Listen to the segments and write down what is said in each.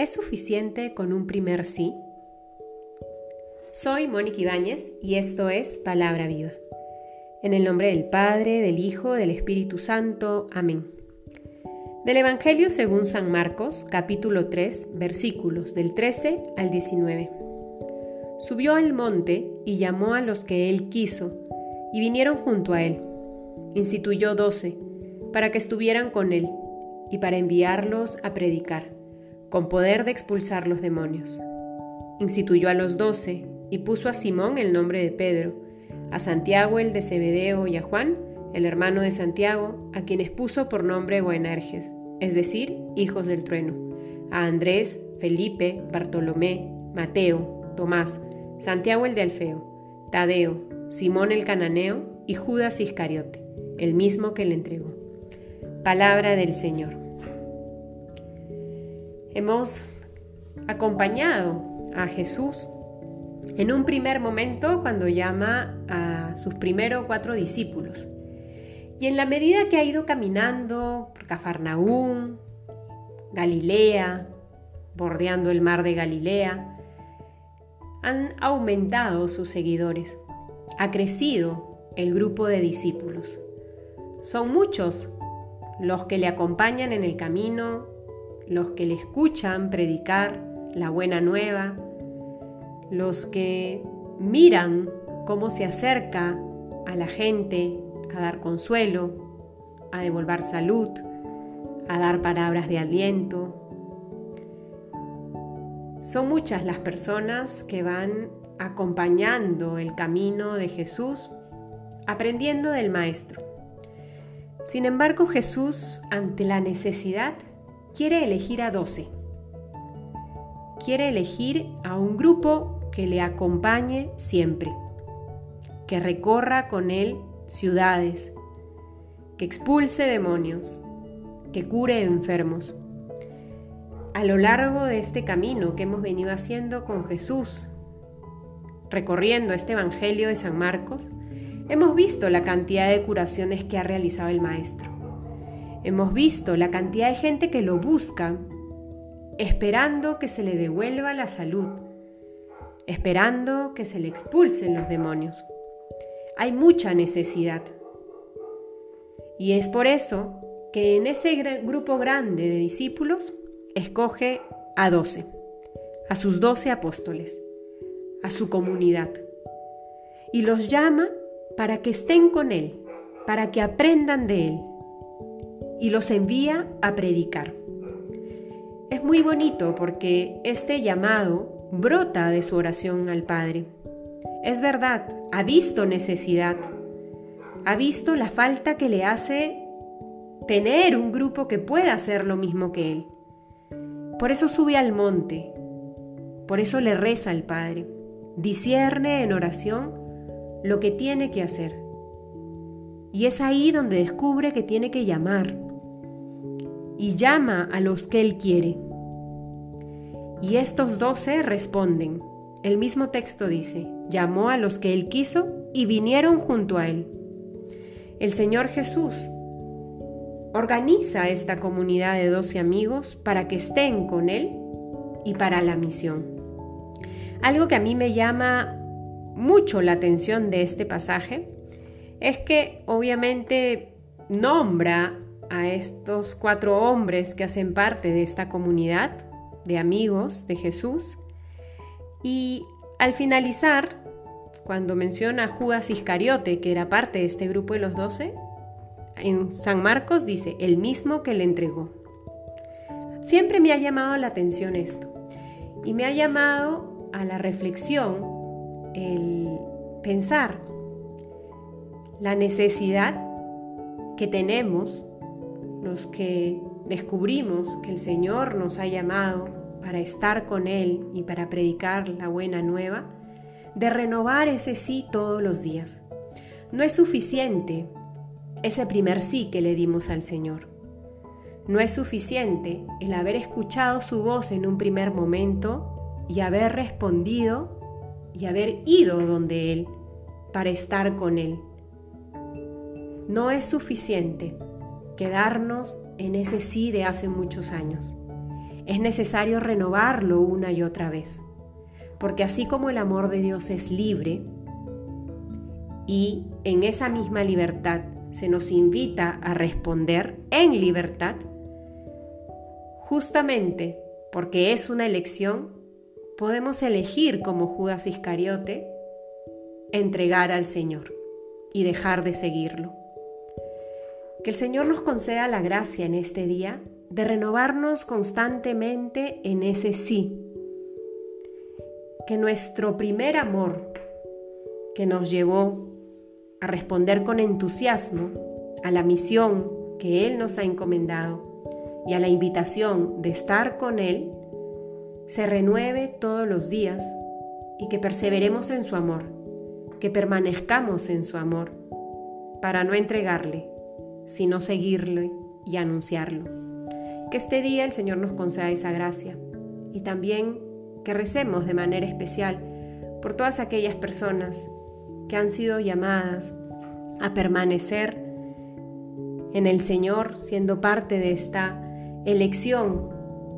¿Es suficiente con un primer sí? Soy Mónica Ibáñez y esto es Palabra Viva. En el nombre del Padre, del Hijo, del Espíritu Santo. Amén. Del Evangelio según San Marcos, capítulo 3, versículos del 13 al 19. Subió al monte y llamó a los que él quiso, y vinieron junto a él. Instituyó doce, para que estuvieran con él, y para enviarlos a predicar con poder de expulsar los demonios. Instituyó a los doce y puso a Simón el nombre de Pedro, a Santiago el de Zebedeo y a Juan, el hermano de Santiago, a quienes puso por nombre Boanerges, es decir, hijos del trueno, a Andrés, Felipe, Bartolomé, Mateo, Tomás, Santiago el de Alfeo, Tadeo, Simón el cananeo y Judas Iscariote, el mismo que le entregó. Palabra del Señor. Hemos acompañado a Jesús en un primer momento cuando llama a sus primeros cuatro discípulos. Y en la medida que ha ido caminando por Cafarnaúm, Galilea, bordeando el mar de Galilea, han aumentado sus seguidores. Ha crecido el grupo de discípulos. Son muchos los que le acompañan en el camino los que le escuchan predicar la buena nueva, los que miran cómo se acerca a la gente a dar consuelo, a devolver salud, a dar palabras de aliento. Son muchas las personas que van acompañando el camino de Jesús, aprendiendo del Maestro. Sin embargo, Jesús, ante la necesidad, quiere elegir a 12. Quiere elegir a un grupo que le acompañe siempre, que recorra con él ciudades, que expulse demonios, que cure enfermos. A lo largo de este camino que hemos venido haciendo con Jesús, recorriendo este Evangelio de San Marcos, hemos visto la cantidad de curaciones que ha realizado el Maestro. Hemos visto la cantidad de gente que lo busca esperando que se le devuelva la salud, esperando que se le expulsen los demonios. Hay mucha necesidad. Y es por eso que en ese grupo grande de discípulos escoge a doce, a sus doce apóstoles, a su comunidad, y los llama para que estén con Él, para que aprendan de Él, y los envía a predicar. Es muy bonito porque este llamado brota de su oración al Padre. Es verdad, ha visto necesidad, ha visto la falta que le hace tener un grupo que pueda hacer lo mismo que él. Por eso sube al monte, por eso le reza al Padre, discierne en oración lo que tiene que hacer. Y es ahí donde descubre que tiene que llamar, y llama a los que él quiere. Y estos doce responden. El mismo texto dice, llamó a los que él quiso y vinieron junto a él. El Señor Jesús organiza esta comunidad de doce amigos para que estén con él y para la misión. Algo que a mí me llama mucho la atención de este pasaje es que obviamente nombra a estos cuatro hombres que hacen parte de esta comunidad de amigos de Jesús. Y al finalizar, cuando menciona a Judas Iscariote, que era parte de este grupo de los doce, en San Marcos dice, el mismo que le entregó. Siempre me ha llamado la atención esto y me ha llamado a la reflexión el pensar la necesidad que tenemos los que descubrimos que el Señor nos ha llamado para estar con Él y para predicar la buena nueva, de renovar ese sí todos los días. No es suficiente ese primer sí que le dimos al Señor. No es suficiente el haber escuchado su voz en un primer momento y haber respondido y haber ido donde Él para estar con Él. No es suficiente quedarnos en ese sí de hace muchos años, es necesario renovarlo una y otra vez. Porque así como el amor de Dios es libre, y en esa misma libertad se nos invita a responder en libertad, justamente porque es una elección, podemos elegir como Judas Iscariote entregar al Señor y dejar de seguirlo. Que el Señor nos conceda la gracia en este día de renovarnos constantemente en ese sí. Que nuestro primer amor que nos llevó a responder con entusiasmo a la misión que Él nos ha encomendado y a la invitación de estar con Él, se renueve todos los días y que perseveremos en su amor, que permanezcamos en su amor, para no entregarle, sino seguirle y anunciarlo. Que este día el Señor nos conceda esa gracia y también que recemos de manera especial por todas aquellas personas que han sido llamadas a permanecer en el Señor, siendo parte de esta elección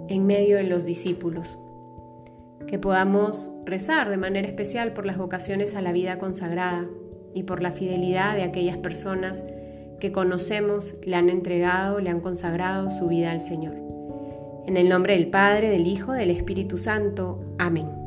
en medio de los discípulos. Que podamos rezar de manera especial por las vocaciones a la vida consagrada y por la fidelidad de aquellas personas que conocemos, le han entregado, le han consagrado su vida al Señor. En el nombre del Padre, del Hijo, del Espíritu Santo. Amén.